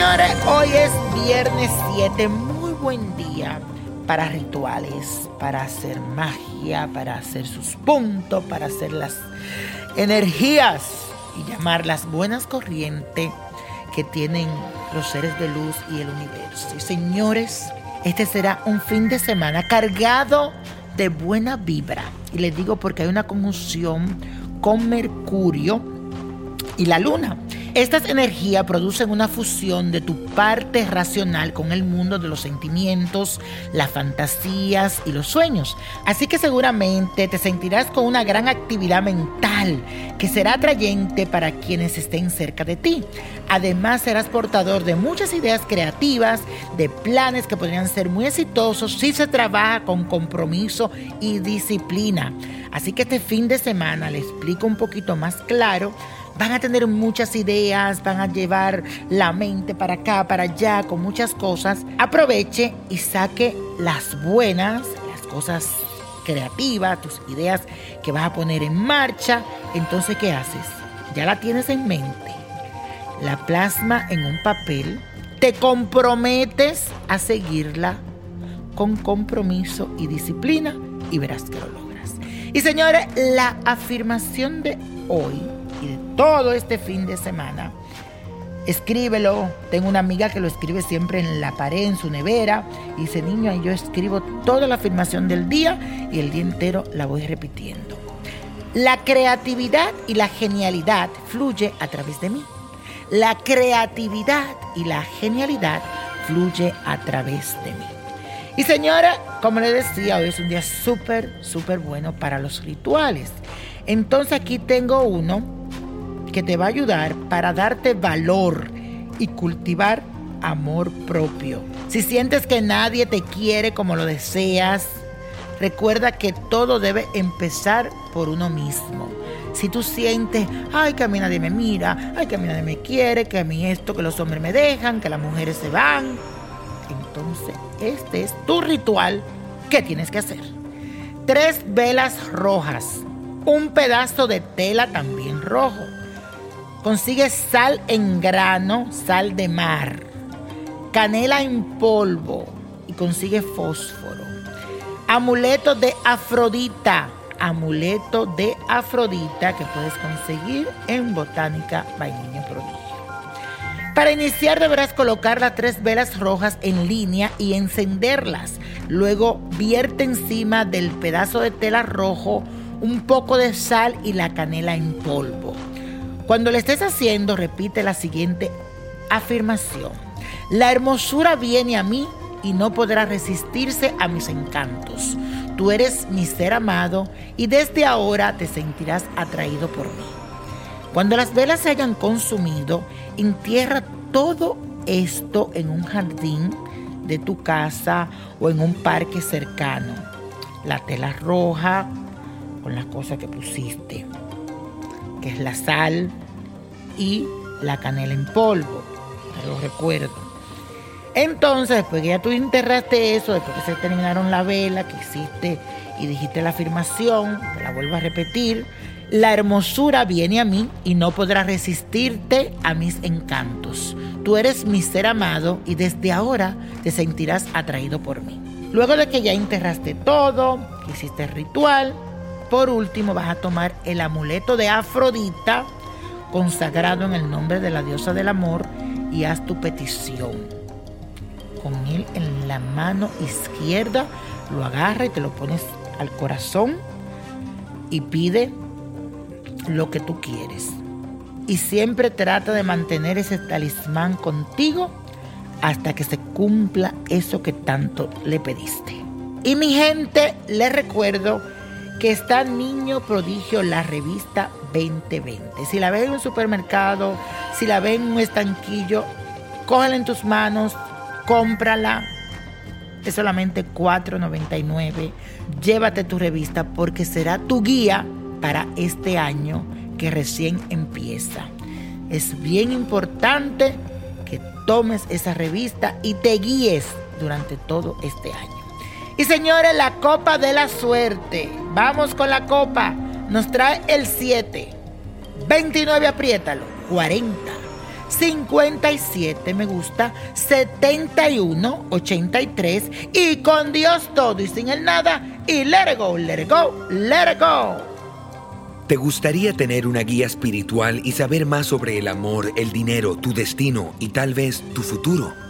Señores, hoy es viernes 7, muy buen día para rituales, para hacer magia, para hacer sus puntos, para hacer las energías y llamar las buenas corrientes que tienen los seres de luz y el universo. Y señores, este será un fin de semana cargado de buena vibra. Y les digo porque hay una conjunción con Mercurio y la Luna. Estas energías producen una fusión de tu parte racional con el mundo de los sentimientos, las fantasías y los sueños. Así que seguramente te sentirás con una gran actividad mental que será atrayente para quienes estén cerca de ti. Además serás portador de muchas ideas creativas, de planes que podrían ser muy exitosos si se trabaja con compromiso y disciplina. Así que este fin de semana le explico un poquito más claro van a tener muchas ideas, van a llevar la mente para acá, para allá, con muchas cosas. Aproveche y saque las buenas, las cosas creativas, tus ideas que vas a poner en marcha. Entonces, ¿qué haces? Ya la tienes en mente. La plasma en un papel. Te comprometes a seguirla con compromiso y disciplina y verás que lo logras. Y señores, la afirmación de hoy todo este fin de semana. Escríbelo. Tengo una amiga que lo escribe siempre en la pared, en su nevera. Y dice, niño, yo escribo toda la afirmación del día y el día entero la voy repitiendo. La creatividad y la genialidad fluye a través de mí. La creatividad y la genialidad fluye a través de mí. Y señora, como le decía, hoy es un día súper, súper bueno para los rituales. Entonces aquí tengo uno que te va a ayudar para darte valor y cultivar amor propio. Si sientes que nadie te quiere como lo deseas, recuerda que todo debe empezar por uno mismo. Si tú sientes, ay, que a mí nadie me mira, ay, que a mí nadie me quiere, que a mí esto, que los hombres me dejan, que las mujeres se van, entonces este es tu ritual que tienes que hacer. Tres velas rojas, un pedazo de tela también rojo. Consigue sal en grano, sal de mar, canela en polvo y consigue fósforo. Amuleto de Afrodita, amuleto de Afrodita que puedes conseguir en Botánica Vainilla Prodigio. Para iniciar deberás colocar las tres velas rojas en línea y encenderlas. Luego vierte encima del pedazo de tela rojo un poco de sal y la canela en polvo. Cuando lo estés haciendo, repite la siguiente afirmación. La hermosura viene a mí y no podrá resistirse a mis encantos. Tú eres mi ser amado y desde ahora te sentirás atraído por mí. Cuando las velas se hayan consumido, entierra todo esto en un jardín de tu casa o en un parque cercano. La tela roja con las cosas que pusiste, que es la sal y la canela en polvo, te lo recuerdo. Entonces, después que ya tú enterraste eso, después que se terminaron la vela, que hiciste y dijiste la afirmación, te la vuelvo a repetir, la hermosura viene a mí y no podrá resistirte a mis encantos. Tú eres mi ser amado y desde ahora te sentirás atraído por mí. Luego de que ya enterraste todo, que hiciste el ritual, por último vas a tomar el amuleto de Afrodita, consagrado en el nombre de la diosa del amor, y haz tu petición. Con él en la mano izquierda, lo agarra y te lo pones al corazón y pide lo que tú quieres. Y siempre trata de mantener ese talismán contigo hasta que se cumpla eso que tanto le pediste. Y mi gente, les recuerdo que está Niño Prodigio, la revista 2020. Si la ves en un supermercado, si la ves en un estanquillo, cógela en tus manos, cómprala. Es solamente $4.99. Llévate tu revista porque será tu guía para este año que recién empieza. Es bien importante que tomes esa revista y te guíes durante todo este año. Y señores, la copa de la suerte. Vamos con la copa. Nos trae el 7. 29, apriétalo. 40. 57 me gusta, 71, 83 y con Dios todo y sin el nada y let it go, let it go, let it go. ¿Te gustaría tener una guía espiritual y saber más sobre el amor, el dinero, tu destino y tal vez tu futuro?